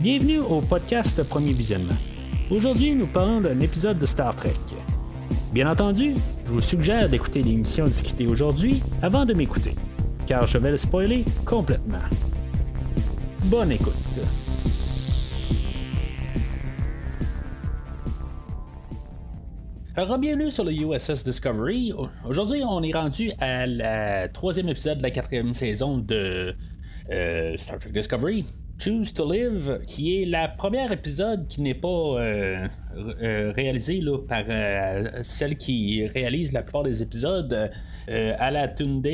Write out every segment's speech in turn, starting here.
Bienvenue au podcast Premier Visionnement. Aujourd'hui, nous parlons d'un épisode de Star Trek. Bien entendu, je vous suggère d'écouter l'émission discutée aujourd'hui avant de m'écouter, car je vais le spoiler complètement. Bonne écoute. Alors, bienvenue sur le USS Discovery. Aujourd'hui, on est rendu à la troisième épisode de la quatrième saison de euh, Star Trek Discovery. Choose to Live, qui est la première épisode qui n'est pas euh, euh, réalisée là, par celle qui réalise la plupart des épisodes, Alatunde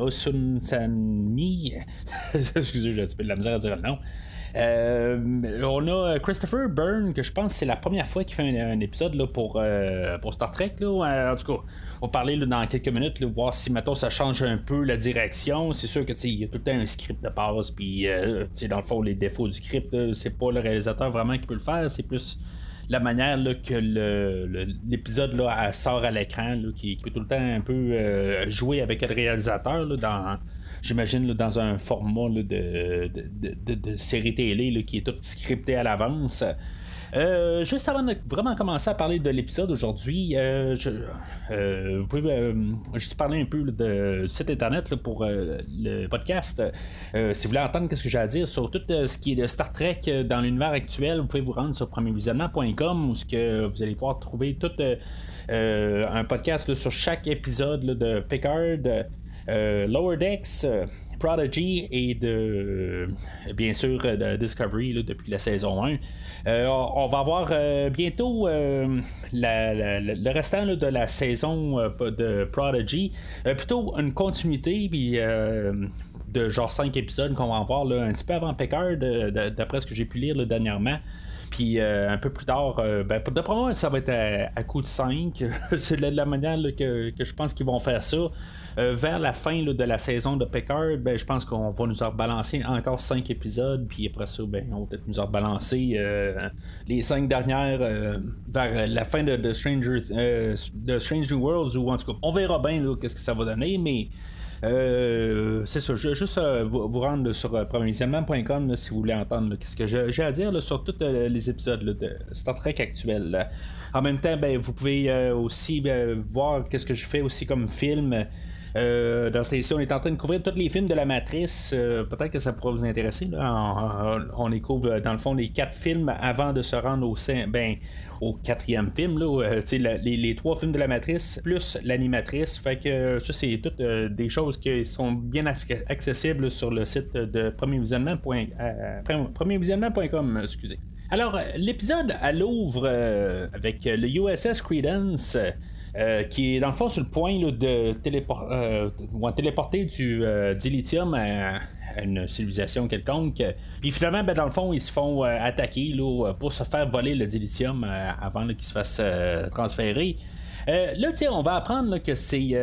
Osunsanmi. Excusez, j'ai un petit peu de la misère à dire le nom. Euh, on a Christopher Byrne, que je pense c'est la première fois qu'il fait un, épisode là, pour, euh, pour Star Trek. Là. En tout cas, on va parler dans quelques minutes, là, voir si maintenant ça change un peu la direction. C'est sûr que il y a tout le temps un script de base, puis euh, dans le fond, les défauts du script, c'est pas le réalisateur vraiment qui peut le faire, c'est plus la manière là, que l'épisode là, sort à l'écran, qui, peut tout le temps un peu jouer avec le réalisateur dans j'imagine, dans un format de, série télé qui est tout scripté à l'avance. Euh, juste avant de vraiment commencer à parler de l'épisode aujourd'hui, euh, euh, vous pouvez juste parler un peu de site internet pour le podcast. si vous voulez entendre ce que j'ai à dire sur tout ce qui est de Star Trek dans l'univers actuel, vous pouvez vous rendre sur premiervisionnement.com où que vous allez pouvoir trouver tout un podcast sur chaque épisode de Picard. Euh, Lower Decks, euh, Prodigy et de bien sûr de Discovery depuis la saison 1. Euh, on va avoir bientôt le restant de la saison de Prodigy, plutôt une continuité de genre 5 épisodes qu'on va avoir un petit peu avant Picard, d'après ce que j'ai pu lire dernièrement. Puis un peu plus tard, ben, d'après moi, ça va être à, coup de 5. c'est de la manière que, que, je pense qu'ils vont faire ça. Euh, vers la fin de la saison de Picard, ben, je pense qu'on va nous rebalancer encore 5 épisodes, puis après ça, ben, on va peut-être nous rebalancer euh, les 5 dernières euh, vers la fin de, Stranger, de Stranger Worlds, ou en tout cas, on verra bien qu'est-ce que ça va donner, mais. C'est ça, je vais juste vous, rendre sur premiervisionnement.com si vous voulez entendre ce que j'ai à dire sur tous les épisodes de Star Trek actuel. En même temps, ben, vous pouvez aussi ben, voir qu'est-ce que je fais aussi comme film. Euh, dans cette émission, on est en train de couvrir tous les films de la Matrice. Euh, peut-être que ça pourrait vous intéresser. On, les couvre dans le fond les quatre films avant de se rendre au, ben, au quatrième film. Là, euh, les, trois films de la Matrice plus l'animatrice. Fait que ça, c'est toutes des choses qui sont bien accessibles sur le site de premiervisionnement.com. excusez. Alors, l'épisode à Louvre avec le USS Credence. Euh, qui est dans le fond sur le point de euh, téléporter du euh, dilithium à, une civilisation quelconque. Puis finalement, ben, dans le fond, ils se font attaquer pour se faire voler le dilithium avant qu'il se fasse transférer. là, on va apprendre que c'est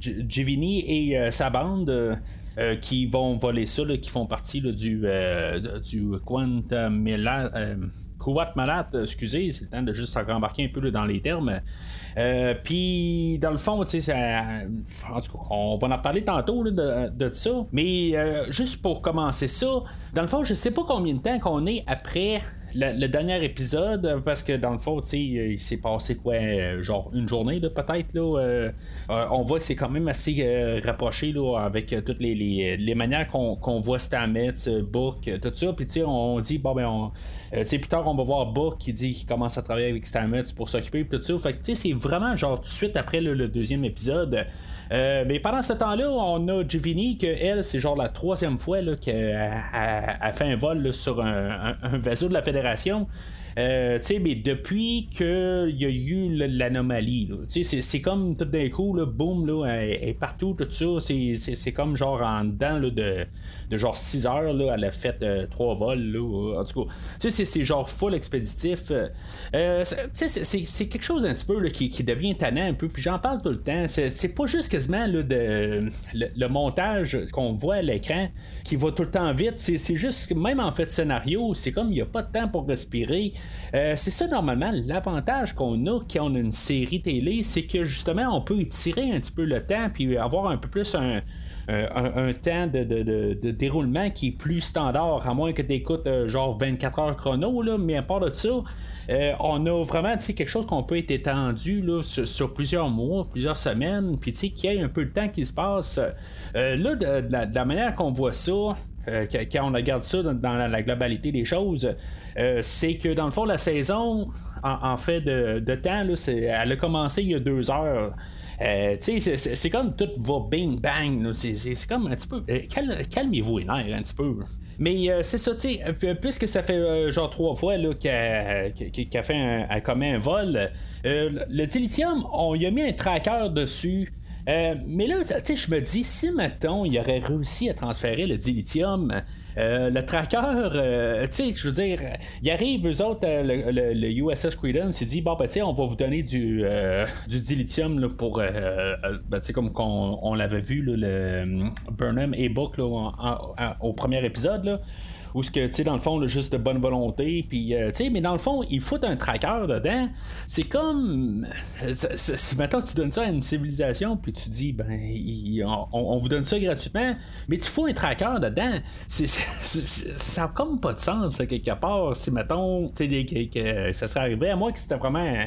Givini et sa bande. qui vont voler ça, qui font partie du, du Quantum Kuwait Malat, excusez, c'est le temps de juste embarquer un peu dans les termes. Euh, puis, dans le fond, tu sais, en tout cas, on va en parler tantôt de, de, ça. Mais euh, juste pour commencer ça, dans le fond, je sais pas combien de temps qu'on est après le, dernier épisode, parce que dans le fond, il s'est passé quoi, euh, genre une journée peut-être. Là, euh, euh, on voit que c'est quand même assez rapproché là, avec toutes les, les, manières qu'on, voit Stamets, Book, tout ça. Puis on dit, bon ben, on, plus tard, on va voir Book qui dit qu'il commence à travailler avec Stamets pour s'occuper, tout ça. Fait que c'est vraiment genre tout de suite après le, deuxième épisode. mais pendant ce temps-là, on a Giovanni, que elle, c'est genre la troisième fois qu'elle a, fait un vol sur un, un, vaisseau de la Fédération fédération euh, mais depuis qu'il y a eu l'anomalie, c'est comme tout d'un coup, là, boum, là, est partout, tout ça. C'est comme genre en dedans de, de genre 6 heures, là, elle a fait euh, trois vols. Là, en tout cas, c'est genre full expéditif. Euh, c'est quelque chose un petit peu qui, qui, devient tannant un peu, puis j'en parle tout le temps. C'est pas juste quasiment là, de, le, montage qu'on voit à l'écran qui va tout le temps vite. C'est juste, même en fait scénario, c'est comme il n'y a pas de temps pour respirer. Euh, c'est ça normalement l'avantage qu'on a quand on a une série télé, c'est que justement on peut étirer un petit peu le temps puis avoir un peu plus un un, temps de, déroulement qui est plus standard, à moins que tu écoutes genre 24 heures chrono, mais à part de ça, on a vraiment quelque chose qu'on peut être étendu sur, plusieurs mois, plusieurs semaines, puis qu'il y ait un peu de temps qui se passe. là, de, la, manière qu'on voit ça, quand on regarde ça dans, la, globalité des choses, c'est que dans le fond, la saison, en, fait de, temps, elle a commencé il y a deux heures. Euh, c'est comme tout va bing bang. C'est comme un petit peu. Euh, calmez-vous les nerfs un petit peu. Mais euh, c'est ça, tu sais, puisque ça fait genre trois fois qu'elle a fait un, commet un vol, le dilithium, on y a mis un tracker dessus. Mais là, tu sais, je me dis, si maintenant il aurait réussi à transférer le dilithium euh, le tracker, euh, tu sais, je veux dire, il arrive, eux autres, euh, le, USS Credence, il dit, bon, ben, tu sais, on va vous donner du, du dilithium pour, ben, tu sais, comme on, l'avait vu, le Burnham et Book au premier épisode, là ou ce que, tu sais, dans le fond, juste de bonne volonté, puis, euh, tu sais, mais dans le fond, il faut un tracker dedans. C'est comme. Maintenant, tu donnes ça à une civilisation, puis tu dis, ben, on, vous donne ça gratuitement, mais tu fous un tracker dedans. ça n'a comme pas de sens, quelque part. Si, mettons, tu sais, que, ça serait arrivé à moi que c'était vraiment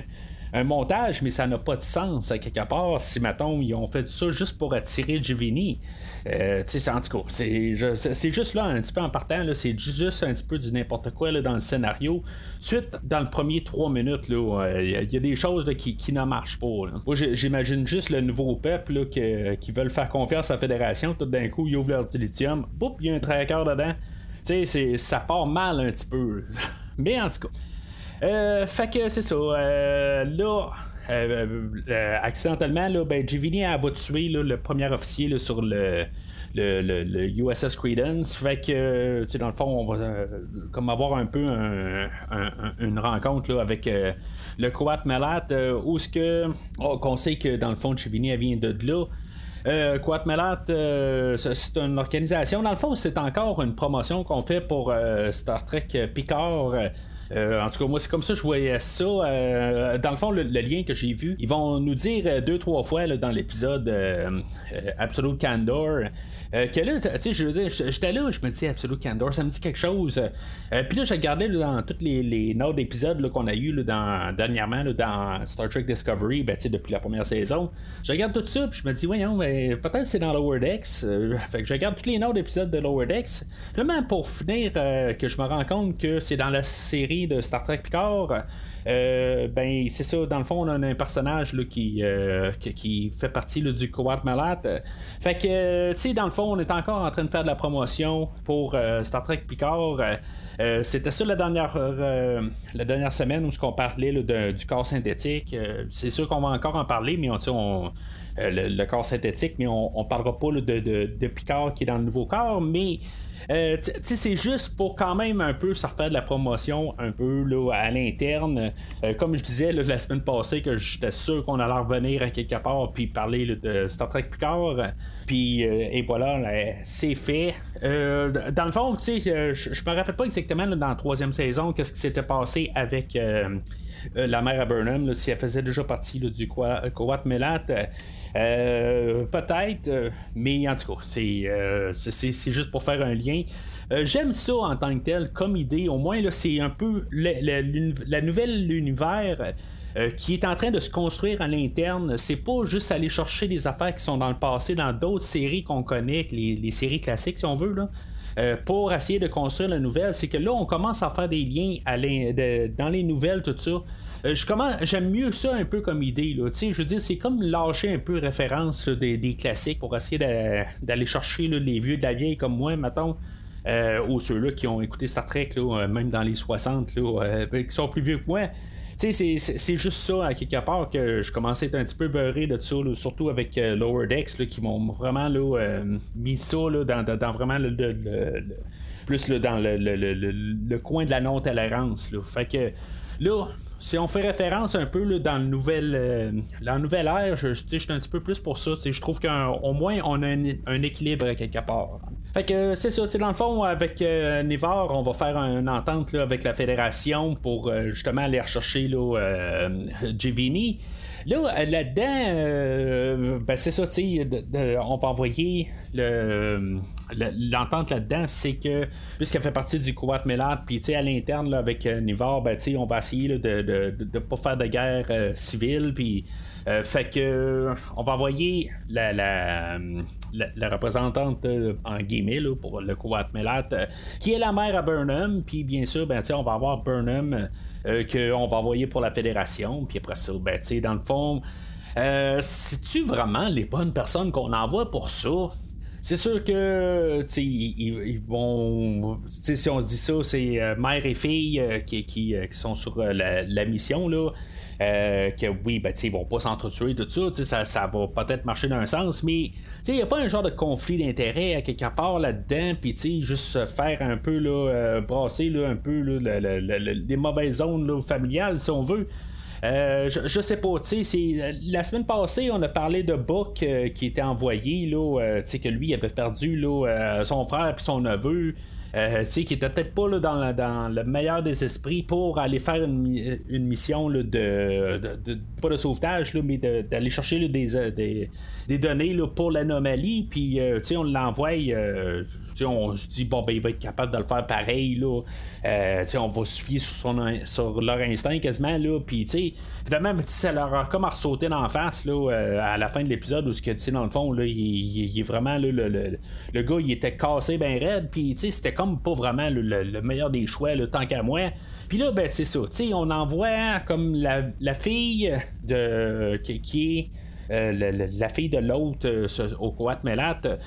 un montage, mais ça n'a pas de sens à quelque part si, mettons, ils ont fait ça juste pour attirer Giovanni. Euh, tu sais, en tout cas, c'est juste là, un petit peu en partant, c'est juste un petit peu du n'importe quoi là, dans le scénario. Suite, dans le premier trois minutes, il euh, y, a des choses qui, qui, ne marchent pas. Moi, j'imagine juste le nouveau peuple qui veulent faire confiance à la fédération. Tout d'un coup, ils ouvrent leur dilithium, boum, il y a un tracker dedans. Tu sais, ça part mal un petit peu. Mais en tout cas. Euh, fait que c'est ça. Euh, là. Euh, accidentellement, là, ben, Givini va tuer le premier officier sur le, le, USS Credence. Fait que, tu dans le fond, on va comme avoir un peu une rencontre là, avec le Coat Malat, où ce que, oh, qu'on sait que dans le fond, Givini vient de là. Euh, Malat, c'est une organisation. Dans le fond, c'est encore une promotion qu'on fait pour Star Trek Picard. Euh, en tout cas, moi, c'est comme ça que je voyais ça. Euh, dans le fond, le, lien que j'ai vu, ils vont nous dire euh, deux, trois fois dans l'épisode Absolute Candor que là, tu sais, j'étais là, je me dis Absolute Candor, ça me dit quelque chose. Puis là, je regardais dans toutes les, les notes d'épisodes qu'on a eu dans, dernièrement dans Star Trek Discovery, ben, depuis la première saison. Je regarde tout ça, puis je me dis, voyons, mais peut-être c'est dans Lower Decks. fait que je regarde tous les notes d'épisodes de Lower Decks. Vraiment, pour finir, que je me rends compte que c'est dans la série de Star Trek Picard, euh, ben c'est ça, dans le fond, on a un personnage là, qui, euh, qui, fait partie du Coat Malat. Fait que, tu sais, dans le fond, on est encore en train de faire de la promotion pour euh, Star Trek Picard. C'était ça la dernière, la dernière semaine où on parlait du corps synthétique. c'est sûr qu'on va encore en parler, mais on, on le, corps synthétique, mais on, parlera pas de, de, Picard qui est dans le nouveau corps, mais euh, c'est juste pour quand même un peu se refaire de la promotion un peu là, à l'interne. Euh, comme je disais la semaine passée que j'étais sûr qu'on allait revenir à quelque part puis parler de Star Trek Picard. Puis euh, et voilà, c'est fait. dans le fond, tu sais, je me rappelle pas exactement dans la troisième saison qu'est-ce qui s'était passé avec la mère à Burnham, si elle faisait déjà partie du Coat Melat. Euh, peut-être, euh, mais en tout cas, euh, c'est, juste pour faire un lien. j'aime ça en tant que tel, comme idée. Au moins, c'est un peu la, nouvelle univers. qui est en train de se construire à l'interne. C'est pas juste aller chercher des affaires qui sont dans le passé, dans d'autres séries qu'on connaît, les, séries classiques, si on veut, pour essayer de construire la nouvelle, c'est que là, on commence à faire des liens dans les nouvelles, tout ça. Euh, j'aime mieux ça un peu comme idée. Là. Je veux dire, c'est comme lâcher un peu référence des, classiques pour essayer d'aller chercher les vieux de la vieille comme moi, mettons. Euh, ou ceux-là qui ont écouté Star Trek, euh, même dans les 60, ben, qui sont plus vieux que moi. C'est, juste ça, à quelque part, que je commençais à être un petit peu beurré de ça, surtout avec Lower Decks, qui m'ont vraiment mis ça dans, vraiment le, plus dans le, coin de la non-tolérance. Fait que là, si on fait référence un peu dans le nouvel, euh, la nouvelle ère, je, suis un petit peu plus pour ça. Je trouve qu'au moins on a un, équilibre quelque part. Fait que c'est ça, dans le fond, avec euh, Nivor, on va faire une entente avec la fédération pour euh, justement aller rechercher là, euh, Givini. Là, là-dedans, ben c'est ça, tu sais, on peut envoyer le, l'entente là-dedans, c'est que, puisqu'elle fait partie du Kuwait Melat, puis tu sais, à l'interne, avec Nivor, ben tu on va essayer de ne pas faire de guerre civile, puis euh, fait que on va envoyer la, la, représentante euh, en guillemets pour le Kuwait Melat, euh, qui est la mère à Burnham, puis bien sûr, ben, on va avoir Burnham qu'on va envoyer pour la fédération, puis après ça, ben, dans le fond, c'est-tu vraiment les bonnes personnes qu'on envoie pour ça? C'est sûr que ils, vont. Si on se dit ça, c'est mère et fille qui, qui, sont sur la, la, mission. Là. Euh, que oui, ben, ils vont pas s'entretuer, tout ça, ça, ça va peut-être marcher dans un sens, mais il n'y a pas un genre de conflit d'intérêt à quelque part là-dedans, puis juste faire un peu, là, euh, brasser là, un peu là, les mauvaises zones familiales, si on veut. Euh, je, sais pas, tu sais, la semaine passée, on a parlé de Buck qui était envoyé, là, tu sais, que lui avait perdu son frère puis son neveu. Euh, qui était peut-être pas dans, le meilleur des esprits pour aller faire une, mission de, pas de sauvetage, mais d'aller chercher des, des, données pour l'anomalie, puis euh, on l'envoie euh, on se dit, bon, ben, il va être capable de le faire pareil, là. Euh, on va se fier sur, sur leur instinct quasiment, là. Puis, finalement, ça leur a comme ressauté dans la face, là, euh, à la fin de l'épisode, où, ce que, dans le fond, là, il, est vraiment, le, le, gars, il était cassé bien raide, puis, c'était comme pas vraiment le, meilleur des choix, le tant qu'à moi. Puis là, ben, c'est ça, on envoie comme la, fille de, qui est euh, la fille de l'autre euh, au Coat Melat. Euh,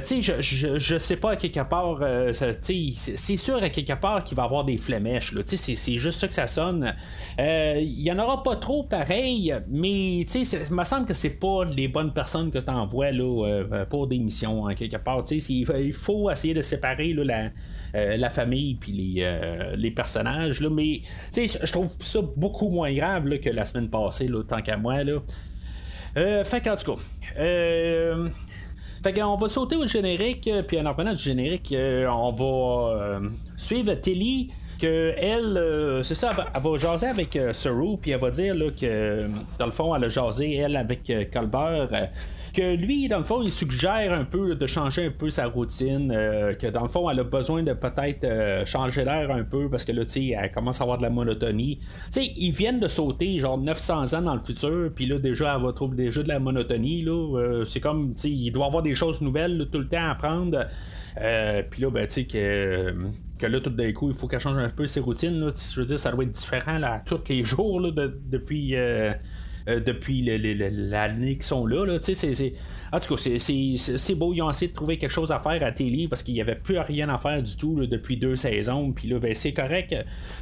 tu sais, je, je, sais pas quelque part, c'est sûr à quelque part qu'il va avoir des flémèches. C'est juste ça que ça sonne. Il y en aura pas trop pareil, mais tu sais, il me semble que c'est pas les bonnes personnes que tu envoies là, pour des missions, quelque part. Il faut essayer de séparer là, la, la famille puis les, les personnages. Là, mais je trouve ça beaucoup moins grave que la semaine passée, là, tant qu'à moi. Là. Euh, fait qu'en tout cas. Euh, fait qu'on va sauter au générique, puis en revenant du générique, euh, on va suivre Tilly que elle, c'est ça, elle va, jaser avec Saru, puis elle va dire là, que dans le fond, elle a jasé elle avec Colbert que lui, dans le fond, il suggère un peu de changer un peu sa routine, euh, que dans le fond, elle a besoin de peut-être euh, changer l'air un peu parce que là, tu sais, elle commence à avoir de la monotonie. Tu sais, ils viennent de sauter genre 900 ans dans le futur, puis là, déjà, elle va trouver déjà de la monotonie, là. Euh, c'est comme, tu sais, il doit avoir des choses nouvelles tout le temps à apprendre. puis là, ben, tu sais, que, que là, tout d'un coup, il faut qu'elle change un peu ses routines. Je veux dire, ça doit être différent là, tous les jours là, depuis. Euh, depuis l'année qu'ils sont là. là c'est, En tout cas, c'est, beau. Ils ont essayé de trouver quelque chose à faire à Télé parce qu'il n'y avait plus rien à faire du tout depuis deux saisons. Puis là, ben, c'est correct.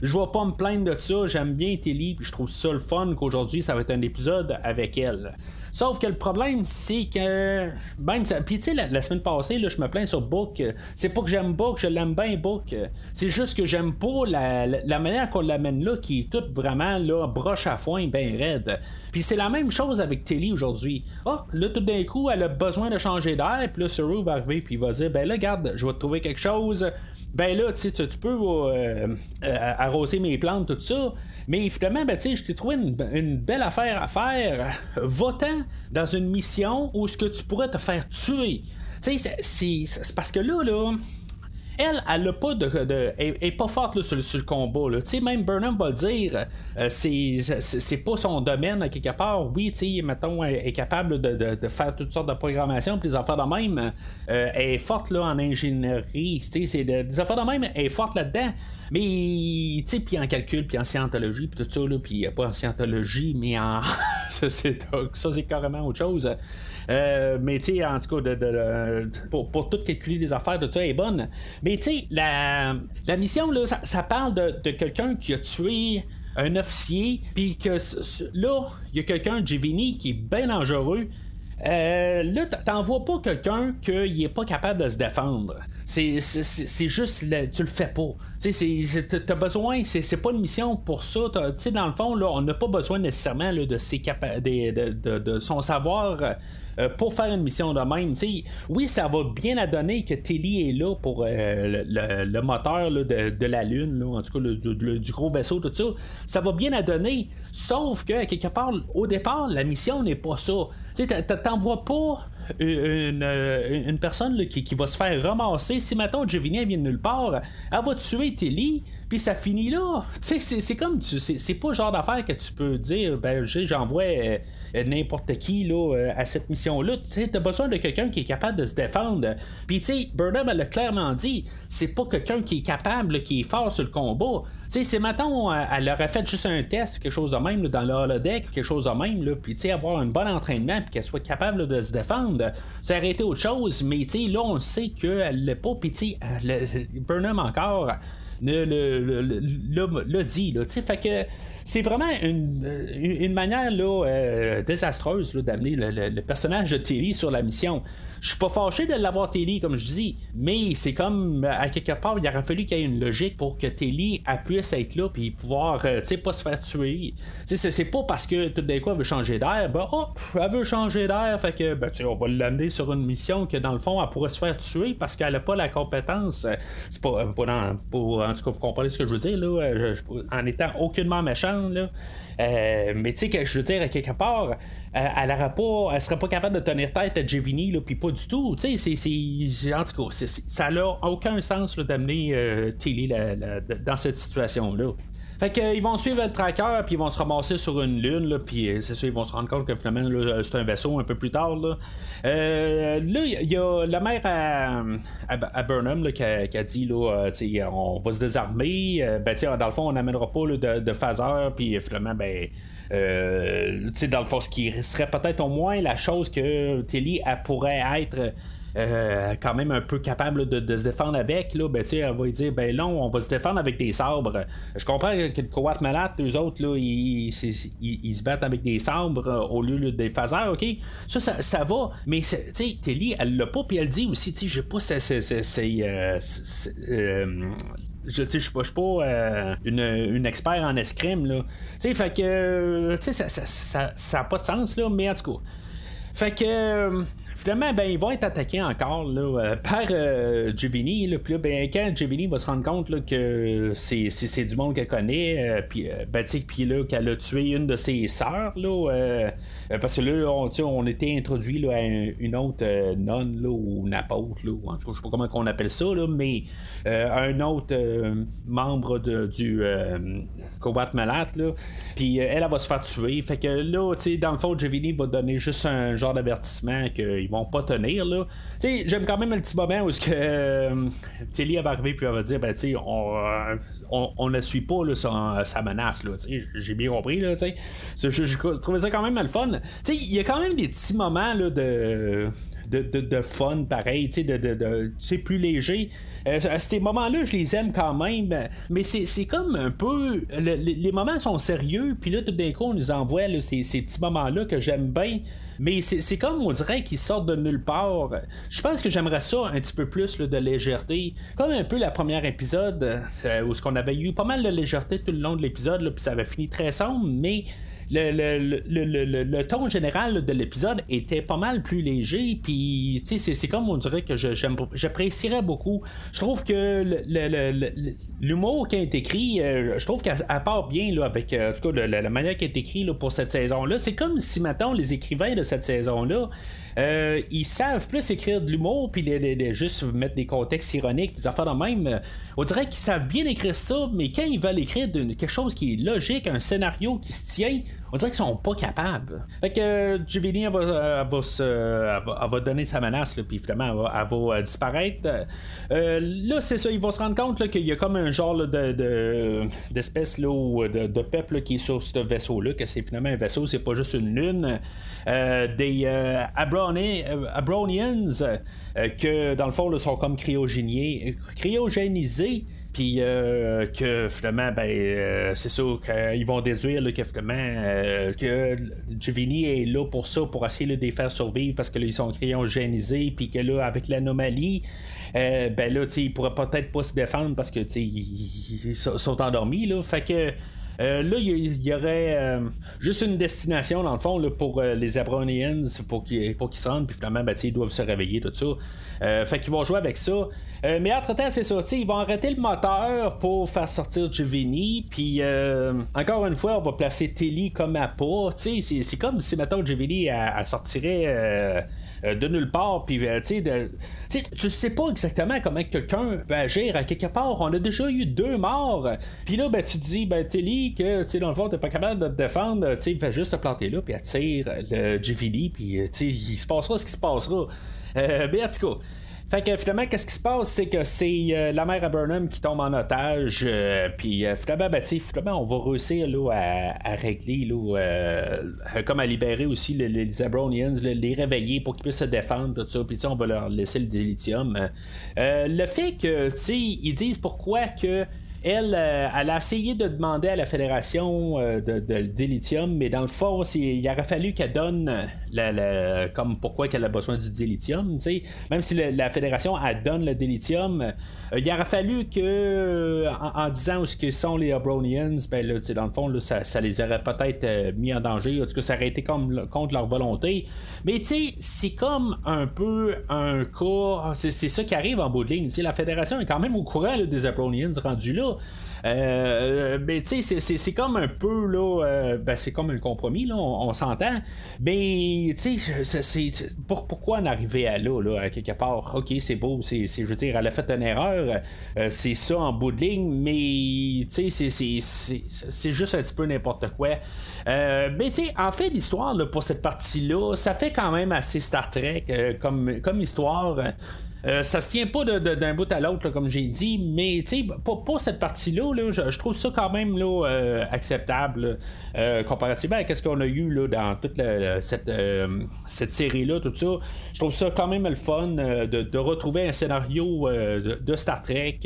Je vais pas me plaindre de ça. J'aime bien Télé. Puis je trouve ça le fun qu'aujourd'hui, ça va être un épisode avec elle. Sauf que le problème, c'est que. Ben, puis tu sais, la, semaine passée, je me plains sur Book. C'est pas que j'aime Book, je l'aime bien Book. C'est juste que j'aime pas la, manière qu'on l'amène là, qui est toute vraiment là, broche à foin, bien raide. Puis c'est la même chose avec Tilly aujourd'hui. oh, là, tout d'un coup, elle a besoin de changer d'air. Puis là, Saru va arriver, puis il va dire Ben là, garde, je vais te trouver quelque chose ben là, tu, tu peux euh, euh, arroser mes plantes, tout ça. Mais finalement, ben, je t'ai trouvé une, belle affaire à faire. Votant dans une mission où ce que tu pourrais te faire tuer. Tu sais, c'est parce que là, là, elle, elle a pas de. elle, est pas forte sur, le combat. Sais, même Burnham va le dire, euh, c'est pas son domaine quelque part. Oui, tu sais, mettons, elle est capable de, faire toutes sortes de programmation, puis des affaires de même. Euh, elle est forte là, en ingénierie. C'est des affaires de même, elle est forte là-dedans. Mais, tu sais, puis en calcul, puis en scientologie, puis tout ça, là, puis pas en scientologie, mais en. ça, c'est carrément autre chose. Euh, mais tu sais, en tout cas, de, pour, tout calculer des affaires, tout ça est bonne. Mais tu sais, la, la, mission, là, ça, parle de, quelqu'un qui a tué un officier, puis que là, il y a quelqu'un, Givini, qui est bien dangereux. Euh, là, t'en vois pas quelqu'un qui est pas capable de se défendre. C'est, juste, tu le fais pas. Tu sais, t'as besoin, c'est, pas une mission pour ça. Tu sais, dans le fond, là, on n'a pas besoin nécessairement de, ses de, de, son savoir. Euh, pour faire une mission de même. oui, ça va bien à donner que Telly est là pour euh, le, moteur de, la Lune, en tout cas du gros vaisseau, tout ça. Ça va bien à donner, sauf que quelque part, au départ, la mission n'est pas ça. Tu t'envoies pas une, une, personne qui, qui, va se faire ramasser. Si maintenant Giovanni vient de nulle part, elle va tuer Telly, puis ça finit là. Tu sais, c'est comme, c'est pas le genre d'affaire que tu peux dire, ben, j'envoie euh, n'importe qui là, euh, à cette mission-là. Tu sais, t'as besoin de quelqu'un qui est capable de se défendre. Puis, tu sais, Burnham, elle l'a clairement dit, c'est pas quelqu'un qui est capable, qui est fort sur le combat. Tu sais, c'est maintenant, elle aurait fait juste un test, quelque chose de même, dans le holodeck, quelque chose de même, là, puis, tu sais, avoir un bon entraînement, puis qu'elle soit capable de se défendre. Ça aurait été autre chose, mais, tu sais, là, on sait qu'elle l'est pas, puis, tu sais, Burnham encore l'a dit. Là, c'est vraiment une, une manière là, euh, désastreuse d'amener le, personnage de Terry sur la mission. Je suis pas fâché de l'avoir Telly, comme je dis, mais c'est comme, à quelque part, il aurait fallu qu'il y ait une logique pour que Telly puisse être là puis pouvoir, euh, tu sais, pas se faire tuer. Tu sais, c'est pas parce que tout d'un coup elle veut changer d'air, ben, hop, elle veut changer d'air, fait que, ben, tu on va l'amener sur une mission que dans le fond, elle pourrait se faire tuer parce qu'elle a pas la compétence. C'est pas, euh, pas dans, pour, en tout cas, vous comprenez ce que je veux dire, là, euh, en étant aucunement méchant, là. mais tu sais, je veux dire, à quelque part, elle, elle serait pas capable de tenir tête à Gevini, là, puis pas du tout. Tu sais, c'est, en tout cas, ça n'a aucun sens d'amener euh, Tilly dans cette situation-là. Fait qu'ils vont suivre le tracker, puis ils vont se ramasser sur une lune, là, puis euh, c'est ça, ils vont se rendre compte que finalement, c'est un vaisseau un peu plus tard. Là, euh, il y a la mère à, Burnham qui, a, dit là, on va se désarmer. ben, dans le fond, on n'amènera pas de, de phaser, puis finalement, ben. Euh, dans le fond, ce qui serait peut-être au moins la chose que Tilly pourrait être euh, quand même un peu capable de, se défendre avec, là, ben, elle va dire ben non, on va se défendre avec des sabres. Je comprends que le Coat Malade, eux autres, là, ils, se battent avec des sabres euh, au lieu des phasers, ok? Ça, ça, va, mais Telly, elle l'a pas, puis elle dit aussi, tu sais, j'ai pas ces. Je ne suis pas, pas une, une, expert en escrime là. Tu sais, fait que tu sais ça ça, ça, ça, a pas de sens là, mais en tout cas. Fait que Ben, ils vont être attaqués encore là, euh, par euh, Giovanni. Puis là, ben, quand Giovanni va se rendre compte là, que c'est, c'est, du monde qu'elle connaît, euh, puis ben, puis là, qu'elle a tué une de ses sœurs, là, parce que là, on, on était introduit là, à une autre nonne là, ou une là, ou en tout cas, je sais pas comment on appelle ça, là, mais un autre membre de, du combat malade, puis elle, elle, va se faire tuer. Fait que là, dans le fond, Giovanni va donner juste un genre d'avertissement qu'ils pas tenir. Là. J'aime quand même le petit moment où ce que euh, Tilly va arriver puis elle va dire ben, on, euh, on, on, ne suit pas là, sa, menace. J'ai bien compris. Là, je, je, trouvais ça quand même le fun. Il y a quand même des petits moments là, de de, de, fun pareil, tu sais, de, de, plus léger. Euh, à ces moments-là, je les aime quand même, mais c'est comme un peu. les moments sont sérieux, puis là, tout d'un coup, on nous envoie ces, ces, petits moments-là que j'aime bien, mais c'est comme on dirait qu'ils sortent de nulle part. Je pense que j'aimerais ça un petit peu plus de légèreté, comme un peu la première épisode, euh, où ce qu'on avait eu pas mal de légèreté tout le long de l'épisode, puis ça avait fini très sombre, mais le, ton général de l'épisode était pas mal plus léger. Puis, c'est comme on dirait que j'apprécierais beaucoup. Je trouve que l'humour qui est écrit, euh, je trouve qu'elle part bien là, avec euh, en tout cas, la, manière qui est écrit là, pour cette saison-là. C'est comme si, maintenant les écrivains de cette saison-là, euh, ils savent plus écrire de l'humour, puis juste mettre des contextes ironiques, des affaires de même. On dirait qu'ils savent bien écrire ça, mais quand ils veulent écrire quelque chose qui est logique, un scénario qui se tient, on dirait qu'ils sont pas capables. Fait que euh, Giovanni, va, va, donner sa menace, puis finalement, elle va, euh, disparaître. là, c'est ça, ils vont se rendre compte qu'il y a comme un genre de, d'espèce de, de, peuple qui est sur ce vaisseau-là, que c'est finalement un vaisseau, c'est pas juste une lune. des Abronians, que dans le fond, sont comme cryogénisés puis euh, que finalement, ben, euh, c'est sûr qu'ils vont déduire que finalement, que est là pour ça, pour essayer de les faire survivre parce que là, ils sont cryogénisés, puis que là, avec l'anomalie, ben là, ils pourraient peut-être pas se défendre parce que ils, sont endormis. Là. Fait que euh, là, il y, aurait euh, juste une destination, dans le fond, là, pour euh, les Abronians, pour qu'ils pour se rendent, puis finalement, ben, ils doivent se réveiller, tout ça. fait qu'ils vont jouer avec ça. mais entre-temps, c'est ça, ils vont arrêter le moteur pour faire sortir Giovanni, puis encore une fois, on va placer Telly comme à pas. C'est comme si, maintenant Giovanni, elle, sortirait de nulle part, puis tu sais, tu sais pas exactement comment quelqu'un va agir. À quelque part, on a déjà eu deux morts, puis là, ben, tu te dis, ben, Telly, que, tu dans le fond, t'es pas capable de te défendre, tu fait juste te planter là, puis attire le JVD, puis, tu sais, il se passera ce qui se passera. Euh, tout fait que finalement, qu'est-ce qui se passe, c'est que c'est euh, la mère à Burnham qui tombe en otage, euh, puis euh, finalement, ben, finalement, on va réussir là, à, régler, là, comme à libérer aussi les Abronians, les réveiller pour qu'ils puissent se défendre, tout ça, puis on va leur laisser le dilithium. le fait que, tu ils disent pourquoi que elle, euh, elle a essayé de demander à la fédération euh, de, de, mais dans le fond, il aurait fallu qu'elle donne la, comme pourquoi qu'elle a besoin du dilithium. Même si la fédération elle donne le dilithium, euh, il aurait fallu que, en, disant où ce que sont les Abronians, ben là, dans le fond, ça, les aurait peut-être mis en danger. En tout cas, ça aurait été contre leur volonté. Mais c'est comme un peu un cas. C'est, ça qui arrive en bout de ligne. la fédération est quand même au courant des Abronians rendus là. Euh, mais tu sais, c'est comme un peu là, euh, ben, c'est comme un compromis là, on, s'entend. Mais tu sais, pourquoi en arriver à là, là, quelque part? Ok, c'est beau, c'est, je veux dire, elle a fait une erreur, euh, c'est ça en bout de ligne, mais tu sais, c'est juste un petit peu n'importe quoi. mais tu sais, en fait, l'histoire pour cette partie-là, ça fait quand même assez Star Trek comme, comme histoire. Euh, ça se tient pas d'un bout à l'autre, comme j'ai dit, mais pour, cette partie-là, je, trouve ça quand même euh, acceptable euh, comparativement à ce qu'on a eu dans toute cette, cette série-là, tout ça. Je trouve ça quand même le fun de, retrouver un scénario de, Star Trek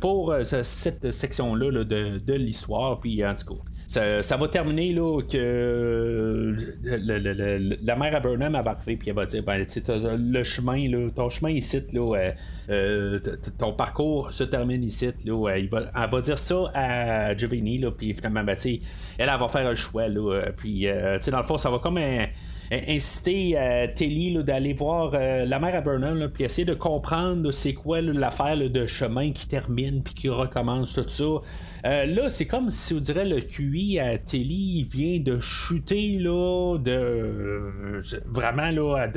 pour cette section-là de, de l'histoire. Puis en tout cas ça, va terminer là, que la mère à Burnham va arriver puis elle va dire ben, le chemin, là, ton chemin euh, euh, ton parcours se termine ici. Là, elle, va, dire ça à Giovanni, puis finalement, ben, elle, elle, va faire un choix. Là, puis euh, dans le fond, ça va comme inciter Telly d'aller voir la mère à Burnham puis essayer de comprendre c'est quoi l'affaire de chemin qui termine puis qui recommence tout ça. Euh, là, c'est comme si on dirait le QI à Telly vient de chuter là, de euh, vraiment là,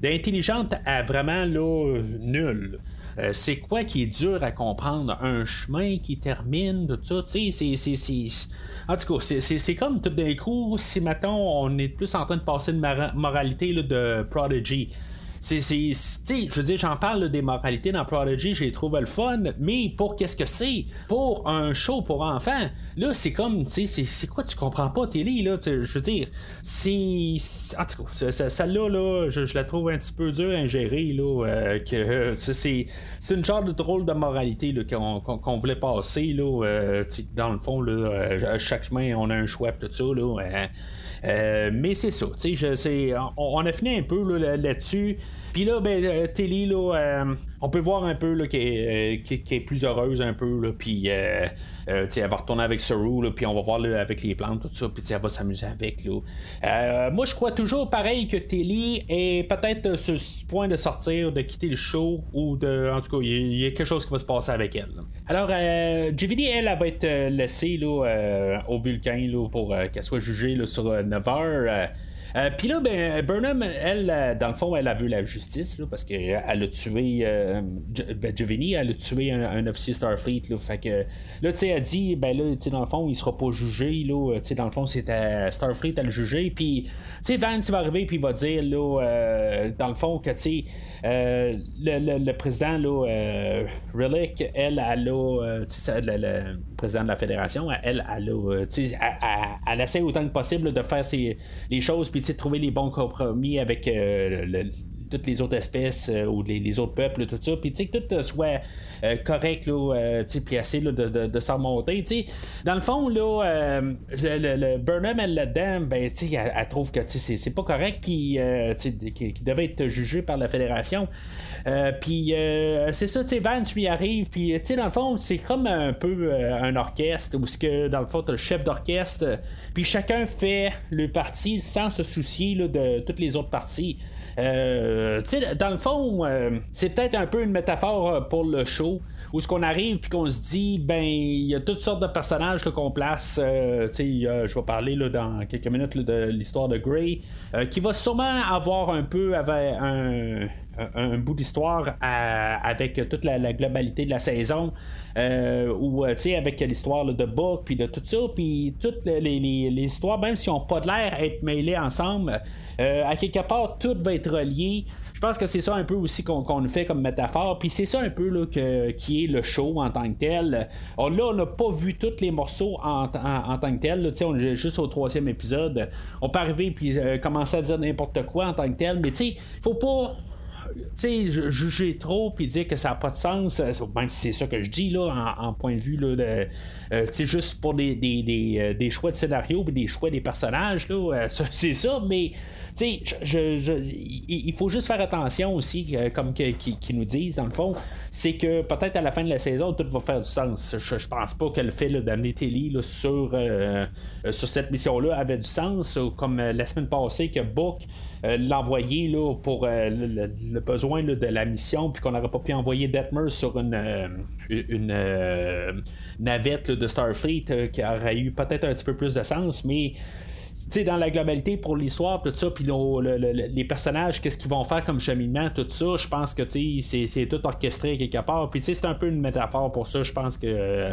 d'intelligente à vraiment là, nul. Euh, c'est quoi qui est dur à comprendre? Un chemin qui termine, tout ça, tu sais, c'est. En tout cas, c'est comme tout d'un coup, si maintenant on est plus en train de passer une moralité de Prodigy c'est, je veux dire, j'en parle des moralités dans Prodigy, j'ai trouvé le fun, mais pour qu'est-ce que c'est? Pour un show pour enfants, là, c'est comme, tu sais, c'est, quoi, tu comprends pas, télé, là, je veux dire, c'est. En tout cas, celle-là, là, je, la trouve un petit peu dure à ingérer, là, euh, que c'est, c'est une genre de drôle de moralité là, qu'on, voulait passer, là, euh, dans le fond, là, euh, à chaque chemin, on a un choix, tout ça, là. Euh, mais c'est ça, tu sais, on, a fini un peu là-dessus. Puis là, ben, euh, Telly, là, euh, on peut voir un peu qu'elle est, plus heureuse un peu. Puis elle va retourner avec Saru, puis on va voir avec les plantes, tout ça. Puis elle va s'amuser avec. Là. moi, je crois toujours pareil que Telly est peut-être sur ce point de sortir, de quitter le show, ou de. En tout cas, il y, a quelque chose qui va se passer avec elle. Alors, JVD, elle, elle, va être laissée là, au Vulcain pour qu'elle soit jugée sur 9 heures. Euh, puis là, ben, Burnham, elle, euh, dans le fond, elle a vu la justice, là, parce qu'elle a tué euh, ben, Giovanni, elle a tué un, officier Starfleet. Là, fait que là, tu sais, elle dit, ben là, tu sais, dans le fond, il sera pas jugé, là, tu sais, dans le fond, c'est Starfleet à le juger. Puis, tu sais, Vance va arriver, puis il va dire, là, dans le fond, que, tu sais, le, le, président, là, Relic, elle, elle a, le, le, président de la fédération, elle, elle, a, tu sais, elle, elle, essaie autant que possible de faire ses, les choses, puis trouver les bons compromis avec le, toutes les autres espèces euh, ou les, autres peuples, tout ça. Puis, que tout soit euh, correct, là, euh, puis assez de, de, de s'en monter. Tu sais, dans le fond, là, le, le, Burnham, elle, là-dedans, ben, elle, trouve que c'est pas correct, puis, qu'il devait être jugé par la Fédération. Puis, c'est ça, tu sais, Vance lui arrive, puis, tu sais, dans le fond, c'est comme un peu un orchestre, où ce que, dans le fond, t'as le chef d'orchestre, puis chacun fait le parti sans se soucier là, de toutes les autres parties. Euh, dans le fond, euh, c'est peut-être un peu une métaphore euh, pour le show où ce qu'on arrive puis qu'on se dit ben il y a toutes sortes de personnages qu'on place je vais parler là, dans quelques minutes de l'histoire de Grey qui va sûrement avoir un peu avec un, un bout d'histoire avec toute la, globalité de la saison ou avec l'histoire de Book puis de tout ça puis toutes les, histoires même si on pas de l'air être mêlées ensemble euh, à quelque part, tout va être relié. Je pense que c'est ça un peu aussi qu'on fait comme métaphore. Puis c'est ça un peu là, que, qui est le show en tant que tel. Oh, là, on n'a pas vu tous les morceaux en, tant que tel. Là, on est juste au troisième épisode. On peut arriver puis euh, commencer à dire n'importe quoi en tant que tel. Mais tu sais, faut pas tu sais, juger trop puis dire que ça n'a pas de sens, euh, même si c'est ça que je dis là, en, point de vue là, de, euh, juste pour des, des, des, euh, des, choix de scénario puis des choix des personnages, là, c'est ça, mais tu sais, il faut juste faire attention aussi, comme qu'ils qui nous disent dans le fond, c'est que peut-être à la fin de la saison, tout va faire du sens. Je, je pense pas que le fait d'amener Telly sur, sur cette mission-là avait du sens, comme la semaine passée que Book euh, l'envoyer pour euh, le, besoin de la mission, puis qu'on n'aurait pas pu envoyer Detmer sur une, euh, une navette de Starfleet qui aurait eu peut-être un petit peu plus de sens, mais dans la globalité pour l'histoire, tout ça, puis les personnages, qu'est-ce qu'ils vont faire comme cheminement, tout ça, je pense que c'est tout orchestré quelque part. Puis c'est un peu une métaphore pour ça, je pense que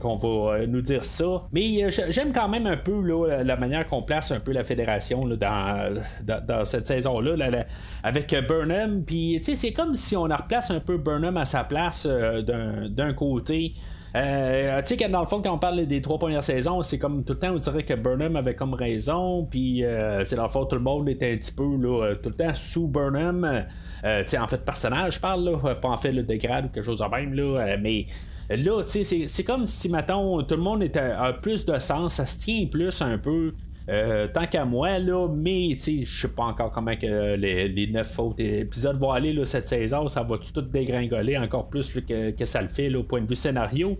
qu'on va euh, nous dire ça. Mais euh, j'aime quand même un peu la manière qu'on place un peu la fédération dans, cette saison-là, avec Burnham. Puis c'est comme si on replace un peu Burnham à sa place euh, d'un côté. Euh, tu sais, dans le fond, quand on parle des trois premières saisons, c'est comme tout le temps, on dirait que Burnham avait comme raison, puis euh, c'est dans le fond, tout le monde était un petit peu là, tout le temps sous Burnham. Euh, tu sais, en fait, personnage, je parle, là, pas en fait le degrade ou quelque chose de même, là, mais. Là, tu sais, c'est comme si, mettons, tout le monde était, a plus de sens, ça se tient plus un peu. Euh, tant qu'à moi, là, mais je sais pas encore comment que les, les 9 autres épisodes vont aller là, cette saison. Ça va tout dégringoler encore plus que, que, ça le fait au point de vue scénario.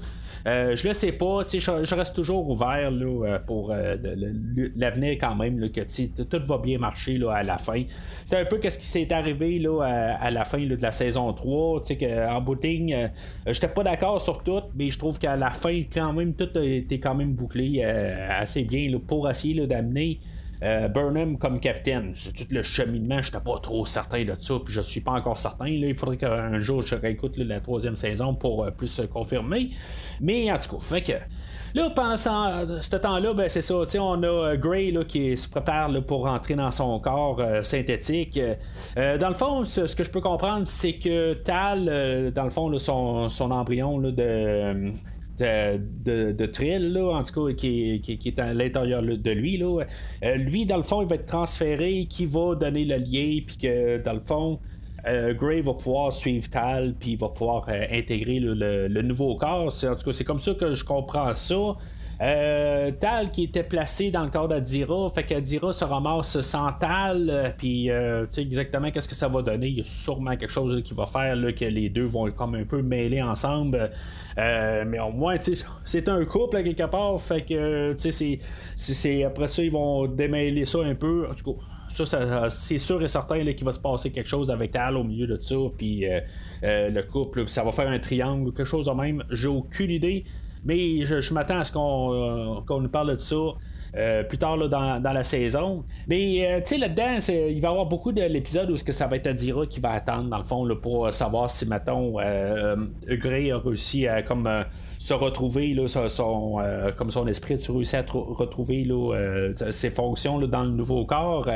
Euh, je le sais pas, je, reste toujours ouvert là, euh, pour l'avenir quand même, là, que tout va bien marcher là, à la fin. C'est un peu ce qui s'est arrivé là, à, la fin de la saison 3. Que, en bout de j'étais pas d'accord sur tout, mais je trouve qu'à la fin, quand même, tout a été quand même bouclé assez bien pour essayer d'amener. Burnham comme capitaine. C'est tout le cheminement, je n'étais pas trop certain de ça, puis je suis pas encore certain. Il faudrait qu'un jour je réécoute la troisième saison pour plus se confirmer. Mais en tout cas, fait que. Là, pendant ce, temps-là, ben, c'est ça. On a euh, Gray qui se prépare pour rentrer dans son corps euh, synthétique. Euh, dans le fond, ce, que je peux comprendre, c'est que Tal, dans le fond, son, embryon de, de, de, Trill, là, en tout cas, qui, qui, est à l'intérieur de lui. Là. lui, dans le fond, il va être transféré, qui va donner le lien, puis que, dans le fond, euh, Gray va pouvoir suivre Tal, puis il va pouvoir euh, intégrer le, nouveau corps. En tout cas, c'est comme ça que je comprends ça. Euh, Tal qui était placé dans le corps d'Adira, fait qu'Adira se ramasse sans Tal, puis tu sais exactement qu'est-ce que ça va donner. Il y a sûrement quelque chose qui va faire que les deux vont comme un peu mêler ensemble. mais au moins, c'est un couple quelque part, fait que tu sais, après ça, ils vont démêler ça un peu. En tout cas, ça, c'est sûr et certain qu'il va se passer quelque chose avec Tal au milieu de ça, puis euh, euh, le couple, ça va faire un triangle ou quelque chose de même. J'ai aucune idée, mais je, m'attends à ce qu'on, euh, nous parle de ça. plus tard dans, la saison. Mais tu sais, là-dedans, il va y avoir beaucoup de l'épisode où ce que ça va être Adira qui va attendre, dans le fond, pour savoir si, mettons, Gray a réussi à comme se retrouver, là, son, comme son esprit a réussi à retrouver là, ses fonctions dans le nouveau corps.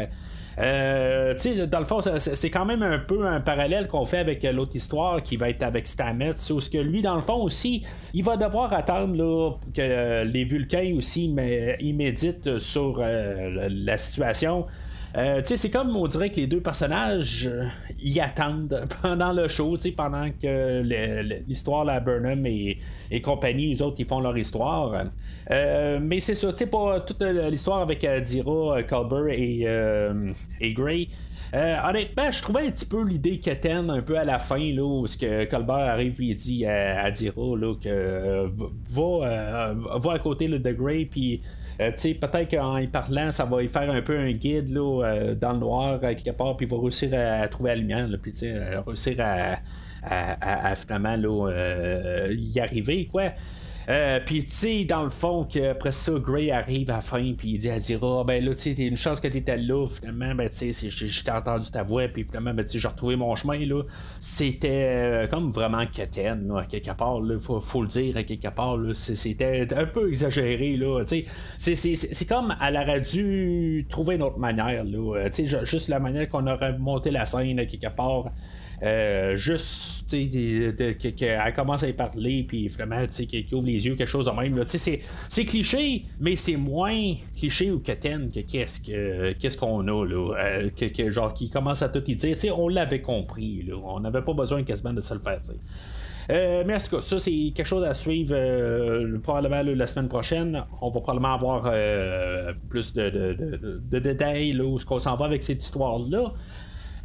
Euh, dans le fond, c'est quand même un peu un parallèle qu'on fait avec l'autre histoire qui va être avec Stamets. ce que lui, dans le fond aussi, il va devoir attendre là, que les Vulcains aussi ils méditent sur la situation. Euh, c'est comme on dirait que les deux personnages euh, y attendent pendant le show, pendant que l'histoire la Burnham et, compagnie, les autres, ils font leur histoire. Euh, mais c'est ça, tu pas toute l'histoire avec Dira, Culber et, Gray. honnêtement, je trouvais un petit peu l'idée qu'Eten un peu à la fin, là, où ce que Colbert arrive et dit à, Dira là, que va, va à côté de Gray, puis euh, peut-être qu'en y parlant, ça va y faire un peu un guide là, euh, dans le noir, euh, quelque part, puis il va réussir à, trouver la lumière, puis réussir à, à, finalement y arriver, quoi. Euh, puis, tu sais, dans le fond, qu'après ça, Gray arrive à la fin, puis il dit à Dira, ben là, tu sais, une chance que t'étais là, finalement, ben, tu sais, j'ai entendu ta voix, puis finalement, ben, tu sais, j'ai retrouvé mon chemin, là. C'était euh, comme vraiment quétaine, là, à quelque part, là, faut, faut le dire, à quelque part, là. C'était un peu exagéré, là, tu sais. C'est comme, elle aurait dû trouver une autre manière, là. Euh, tu sais, juste la manière qu'on aurait monté la scène, à quelque part. Euh, juste qu'elle commence à y parler, puis finalement, qu'elle ouvre les yeux, quelque chose de même. C'est cliché, mais c'est moins cliché ou quétaine que qu'est-ce que qu'est-ce qu'on a là, euh, que, genre qui commence à tout y dire. on l'avait compris, là, on n'avait pas besoin quasiment de se le faire. Euh, mais en tout cas, ça c'est quelque chose à suivre probablement la semaine prochaine. On va probablement avoir plus de, de, détails là, où ce qu'on s'en va avec cette histoire-là.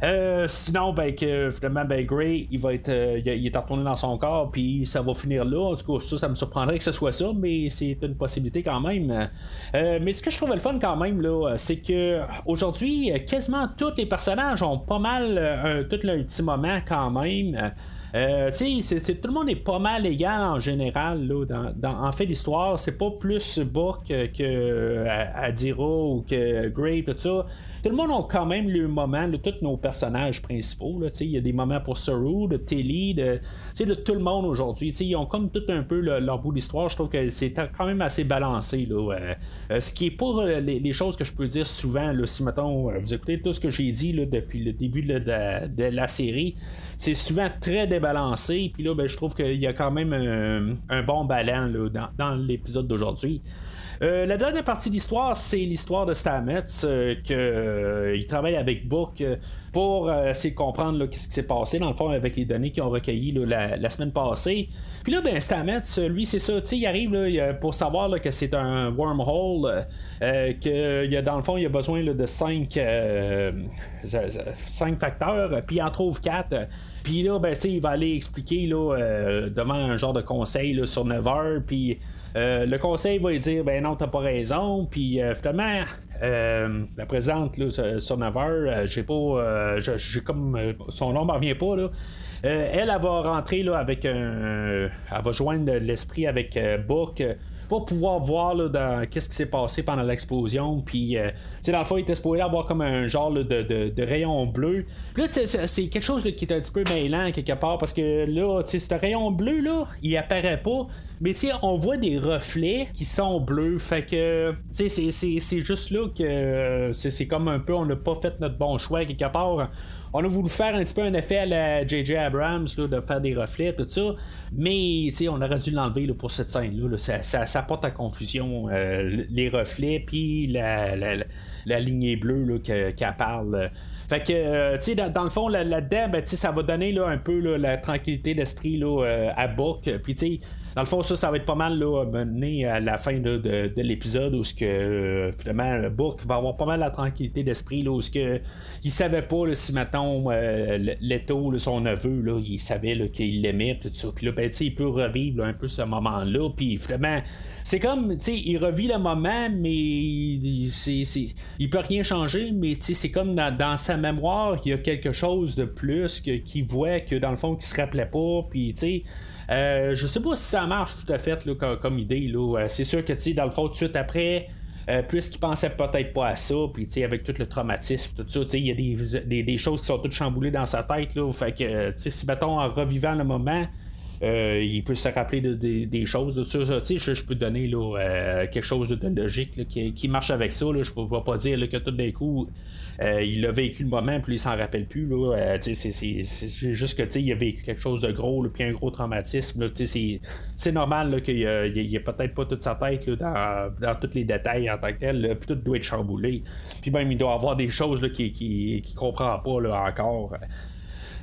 Euh, sinon, ben, que finalement, ben, Gray, il va être, euh, il, est retourné dans son corps, puis ça va finir là. En tout cas, ça, ça me surprendrait que ce soit ça, mais c'est une possibilité quand même. Euh, mais ce que je trouve le fun quand même, là, c'est que aujourd'hui, quasiment tous les personnages ont pas mal tout leur petit moment quand même. Euh, tu sais, tout le monde est pas mal égal en général. Là, dans, en fait, l'histoire, c'est pas plus Book que, Adira ou que Gray, tout ça. Tout le monde a quand même le moment, de tous nos personnages principaux. Il y a des moments pour Saru, de Telly, de, de tout le monde aujourd'hui. Ils ont comme tout un peu leur bout d'histoire. Je trouve que c'est quand même assez balancé. Euh, euh, ce qui est pas les, choses que je peux dire souvent, si mettons, vous écoutez tout ce que j'ai dit depuis le début de la série c'est souvent très débalancé. Puis là, ben, je trouve qu'il y a quand même un, bon ballon dans, l'épisode d'aujourd'hui. Euh, la dernière partie de l'histoire, c'est l'histoire de Stamets, euh, qu'il euh, travaille avec Book pour essayer de comprendre qu'est-ce qui s'est passé, dans le fond, avec les données qu'ils ont recueillies la, semaine passée. Puis là, ben, Stamets, lui, c'est ça, il arrive pour savoir que c'est un wormhole, que y a, dans le fond, il a besoin de 5 facteurs, puis il en trouve 4 puis là, ben, il va aller expliquer là, euh, devant un genre de conseil là, sur 9 heures. Puis euh, le conseil va lui dire ben non, t'as pas raison. Puis euh, finalement, la présidente là, sur 9 heures, j'ai pas. j'ai comme. son nom ne revient pas. Là. elle, elle va rentrer là, avec un. Elle va joindre l'esprit avec Book pour pouvoir voir là, dans, qu'est-ce qui s'est passé pendant l'explosion. Puis, euh, dans le fond, il était supposé avoir comme un genre de, de, rayon bleu. Puis là, c'est quelque chose qui est un petit peu mêlant quelque part parce que là, ce rayon bleu, là, il apparaît pas. Mais tu on voit des reflets qui sont bleus. Fait que, tu sais, c'est juste là que c'est comme un peu, on n'a pas fait notre bon choix quelque part on a voulu faire un petit peu un effet à la J.J. Abrams, de faire des reflets, tout ça. Mais on aurait dû l'enlever pour cette scène-là. Ça, ça, porte à confusion euh, les reflets, puis la, la, lignée bleue qu'elle parle. Fait que, euh, tu sais, dans, le fond, là-dedans, ben, ça va donner là, un peu la tranquillité d'esprit euh, à Book. Puis, tu sais, dans le fond, ça, ça va être pas mal là, mené à la fin de, de, l'épisode où ce que euh, finalement Book va avoir pas mal la tranquillité d'esprit là, où ce que il savait pas si mettons euh, Leto, son neveu, là, il savait qu'il l'aimait tout ça. Puis là, ben, il peut revivre un peu ce moment-là. Puis finalement, c'est comme tu sais, il revit le moment, mais c'est, il peut rien changer, mais c'est comme dans, sa mémoire, il y a quelque chose de plus qu'il voit que dans le fond, qu'il se rappelait pas. Puis tu sais. Euh, je sais pas si ça marche tout à fait comme, idée. Euh, c'est sûr que dans le fond, tout de suite après, euh, puisqu'il pensait peut-être pas à ça, puis avec tout le traumatisme, tout ça, il y a des, choses qui sont toutes chamboulées dans sa tête. Là, fait que si mettons en revivant le moment, il peut se rappeler de, des choses. Je, je peux donner là, quelque chose de, logique qui, marche avec ça. Là. Je ne peux pas dire que tout d'un coup, il a vécu le moment, puis il s'en rappelle plus. C'est, juste que il a vécu quelque chose de gros, puis un gros traumatisme. c'est, normal qu'il n'y ait peut-être pas toute sa tête dans, dans tous les détails en tant que tel. puis tout doit être chamboulé. Puis même, il doit avoir des choses qu'il qui, qui, comprend pas encore.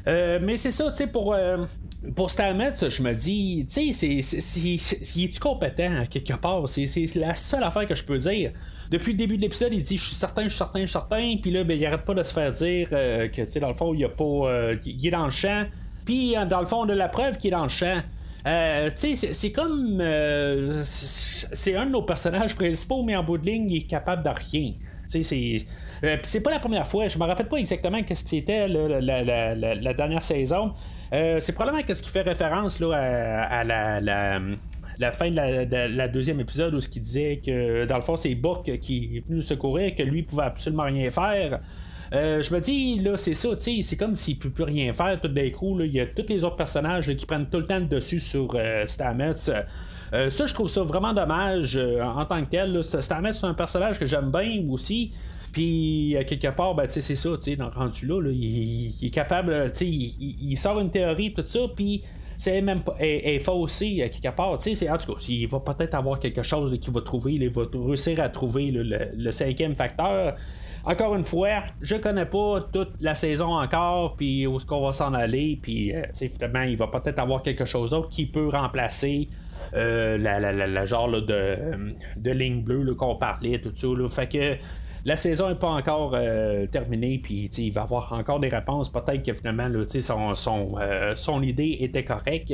Euh, mais c'est ça, tu sais, pour, euh, pour je me dis, tu sais, c'est, est-tu compétent quelque part? C'est, la seule affaire que je peux dire. Depuis le début de l'épisode, il dit Je suis certain, je suis certain, je suis certain. Puis là, ben, il arrête pas de se faire dire euh, que, tu sais, dans le fond, il, a pas, il est dans le champ. Puis, dans le fond, on a la preuve qu'il est dans le champ. tu sais, c'est, comme. c'est un de nos personnages principaux, mais en bout de ligne, il est capable de rien. C'est, euh, c'est pas la première fois. Je me rappelle pas exactement ce que c'était la, dernière saison. Euh, c'est probablement ce qui fait référence à, la, fin de la, deuxième épisode où ce qui disait que dans le fond c'est Book qui est venu secourir, que lui pouvait absolument rien faire. Euh, je me dis, là, c'est ça, c'est comme s'il ne peut plus rien faire tout d'un coup. Il y a tous les autres personnages qui prennent tout le temps le dessus sur Stamets. Ça, je trouve ça vraiment dommage en tant que tel. C'est un personnage que j'aime bien aussi. Puis, quelque part, ben, c'est ça, dans le rendu là, il, est capable, il, il, sort une théorie, tout ça, puis c'est même pas est, faussé quelque part. En tout cas, il va peut-être avoir quelque chose qu'il va trouver, il va réussir à trouver le, cinquième facteur. Encore une fois, je connais pas toute la saison encore, puis où est-ce qu'on va s'en aller, puis euh, finalement, il va peut-être avoir quelque chose d'autre qui peut remplacer euh, la, la, genre de, de ligne bleue qu'on parlait, tout ça. Fait que la saison n'est pas encore euh, terminée, puis il va avoir encore des réponses. Peut-être que finalement, son, son, euh, son, idée était correcte.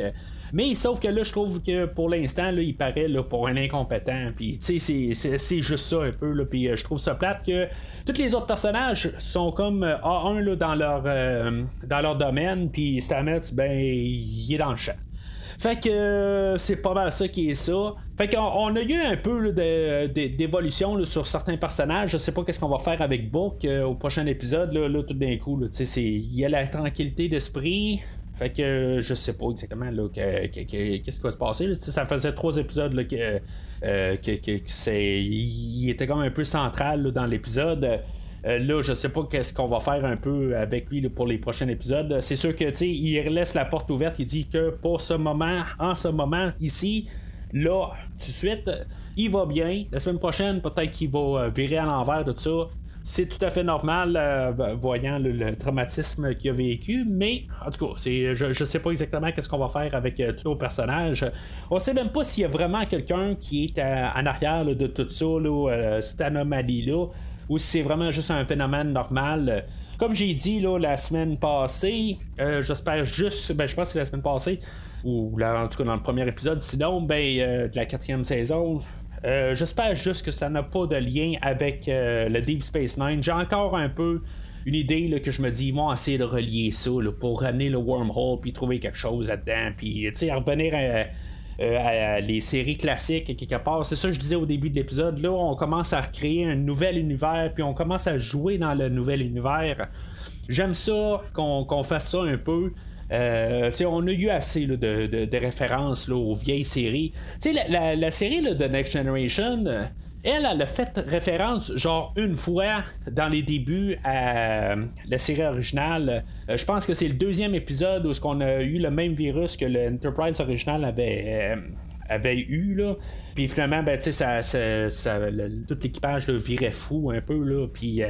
Mais sauf que là, je trouve que pour l'instant, il paraît là, pour un incompétent. Puis, c'est, c'est juste ça un peu. Là, puis, euh, je trouve ça plate que tous les autres personnages sont comme A1 là, dans, leur, dans leur domaine. Puis, Stamets, ben, il est dans le chat. Fait que euh, c'est pas mal ça qui est ça. Fait qu'on on a eu un peu d'évolution sur certains personnages. Je sais pas qu'est-ce qu'on va faire avec Book euh, au prochain épisode. Là, tout d'un coup, il y a la tranquillité d'esprit. Fait que je sais pas exactement qu'est-ce qui va se passer. Ça faisait trois épisodes là, que, euh, c'est, il était comme un peu central dans l'épisode. Euh, là, je sais pas qu'est-ce qu'on va faire un peu avec lui pour les prochains épisodes. C'est sûr que tu il laisse la porte ouverte. Il dit que pour ce moment, en ce moment, ici, là, tout de suite, il va bien. La semaine prochaine, peut-être qu'il va euh, virer à l'envers de tout ça. C'est tout à fait normal, euh, voyant le, traumatisme qu'il a vécu, mais en tout cas, je, ne sais pas exactement qu'est-ce qu'on va faire avec tous nos personnages. On sait même pas s'il y a vraiment quelqu'un qui est en arrière de tout ça, cette anomalie-là ou si c'est vraiment juste un phénomène normal. Comme j'ai dit là, la semaine passée, euh, j'espère juste, ben, je pense que c'est la semaine passée, ou là, en tout cas dans le premier épisode, sinon, ben, euh, de la quatrième saison, euh, j'espère juste que ça n'a pas de lien avec le Deep Space Nine. J'ai encore un peu une idée là, que je me dis, ils vont essayer de relier ça pour ramener le wormhole, puis trouver quelque chose là-dedans, puis revenir à euh, les séries classiques quelque part. C'est ça que je disais au début de l'épisode. Là, on commence à recréer un nouvel univers, puis on commence à jouer dans le nouvel univers. J'aime ça qu'on fasse ça un peu. Euh, on a eu assez de, références aux vieilles séries. La, la, série de Next Generation, elle, elle a fait référence, genre, une fois dans les débuts à euh, la série originale. Euh, je pense que c'est le deuxième épisode où on a eu le même virus que l'Enterprise original avait. Euh, avait eu là puis finalement ben tu sais ça, tout l'équipage virait fou un peu là puis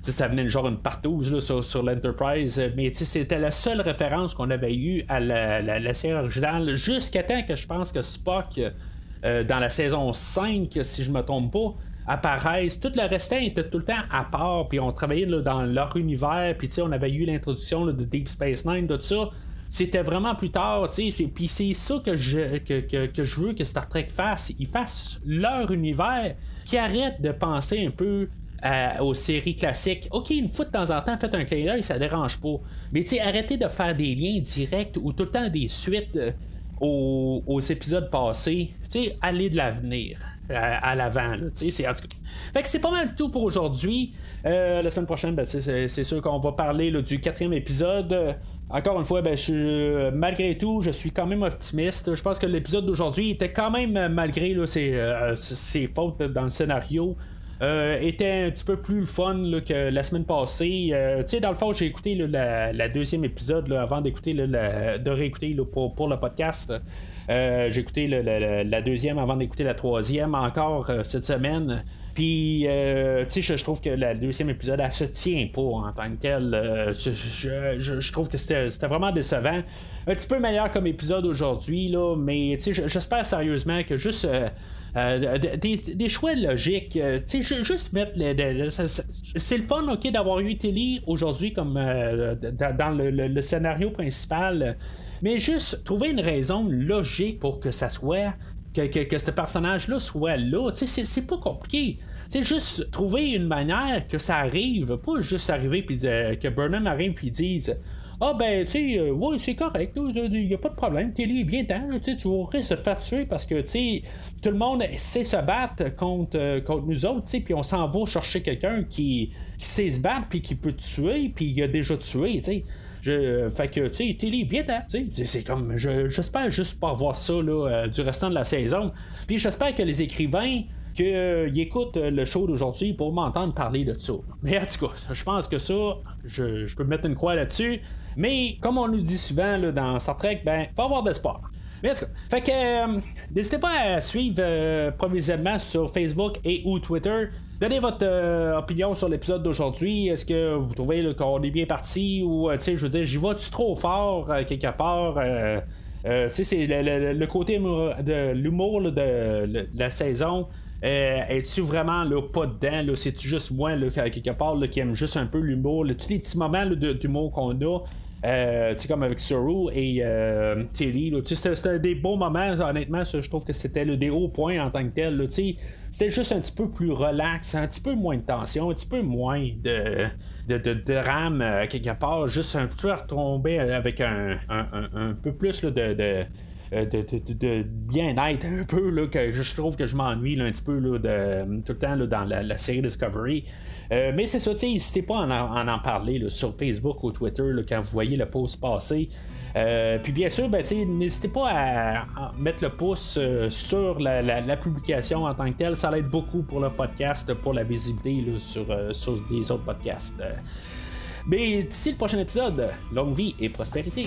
ça venait genre une partouze là, sur, l'Enterprise, mais c'était la seule référence qu'on avait eue à la, la série originale, jusqu'à temps que je pense que Spock euh, dans la saison 5, si je me trompe pas, apparaissent. Tout le restant était tout le temps à part, puis on travaillait dans leur univers, puis on avait eu l'introduction de Deep Space Nine, tout ça. C'était vraiment plus tard, puis c'est ça que je, que, je veux que Star Trek fasse. Ils fassent leur univers, qui arrête de penser un peu aux séries classiques. Ok, une fois de temps en temps, faites un clin d'œil, ça dérange pas. Mais arrêtez de faire des liens directs ou tout le temps des suites. Euh, aux, épisodes passés, aller de l'avenir à, l'avant. C'est, Fait que c'est pas mal tout pour aujourd'hui. Euh, la semaine prochaine, ben, c'est, sûr qu'on va parler du quatrième épisode. encore une fois, ben, je, malgré tout, je suis quand même optimiste. Je pense que l'épisode d'aujourd'hui était quand même, malgré là, ses, fautes dans le scénario, était un petit peu plus fun que la semaine passée. tu sais, dans le fond, j'ai écouté la, deuxième épisode avant d'écouter de réécouter pour, le podcast. j'ai écouté la, deuxième avant d'écouter la troisième encore cette semaine. Puis, euh, tu sais, je, trouve que le deuxième épisode, elle se tient pas en tant que tel. Euh, je, trouve que c'était vraiment décevant. Un petit peu meilleur comme épisode aujourd'hui, là, mais tu sais, j'espère sérieusement que juste. Euh, des, choix logiques. tu sais, juste mettre c'est le fun, ok, d'avoir eu Tilly aujourd'hui comme dans le, scénario principal. Mais juste trouver une raison logique pour que ça soit que, ce personnage-là soit là. C'est pas compliqué. C'est juste trouver une manière que ça arrive, pas juste arriver puis que Burnham arrive puis dise ah ben, tu sais, euh, c'est correct, il n'y a pas de problème, t'es est bien temps, tu risques de te faire tuer parce que, tu sais, tout le monde sait se battre contre, euh, contre nous autres, tu puis on s'en va chercher quelqu'un qui, sait se battre puis qui peut tuer, puis il a déjà tué, tu. Je, fait que, tu sais, Tilly, bien c'est comme, j'espère juste pas voir ça, là, euh, du restant de la saison. Puis j'espère que les écrivains, qu'ils euh, écoutent euh, le show d'aujourd'hui pour m'entendre parler de ça. Mais en tout cas, je pense que ça, je, peux mettre une croix là-dessus. Mais comme on nous dit souvent là, dans Star Trek, ben, faut avoir d'espoir. Mais en tout cas, fait que n'hésitez pas à suivre provisoirement sur Facebook et ou Twitter Donnez votre euh, opinion sur l'épisode d'aujourd'hui. Est-ce que vous trouvez qu'on est bien parti ou, euh, tu sais, je veux dire, j'y vais-tu trop fort euh, quelque part? tu sais, c'est le, côté de l'humour de, la saison. Es-tu vraiment là, pas dedans? C'est-tu juste moi, là, quelque part, qui aime juste un peu l'humour? Tous les petits moments d'humour qu'on a. Euh, comme avec Suru et euh, Tilly. C'était des beaux moments, honnêtement. je trouve que c'était le des hauts points en tant que tel. C'était juste un petit peu plus relax, un petit peu moins de tension, un petit peu moins de, de, de drame euh, quelque part. Juste un peu retomber avec un, un, peu plus de euh, de, bien-être un peu, là, que je trouve que je m'ennuie un petit peu là, de, tout le temps là, dans la, série Discovery. Euh, mais c'est ça, n'hésitez pas à en, en parler sur Facebook ou Twitter quand vous voyez le post passer. Euh, puis bien sûr, ben, n'hésitez pas à, mettre le pouce sur la, publication en tant que telle. Ça aide beaucoup pour le podcast, pour la visibilité sur, sur des autres podcasts. Mais d'ici le prochain épisode, longue vie et prospérité.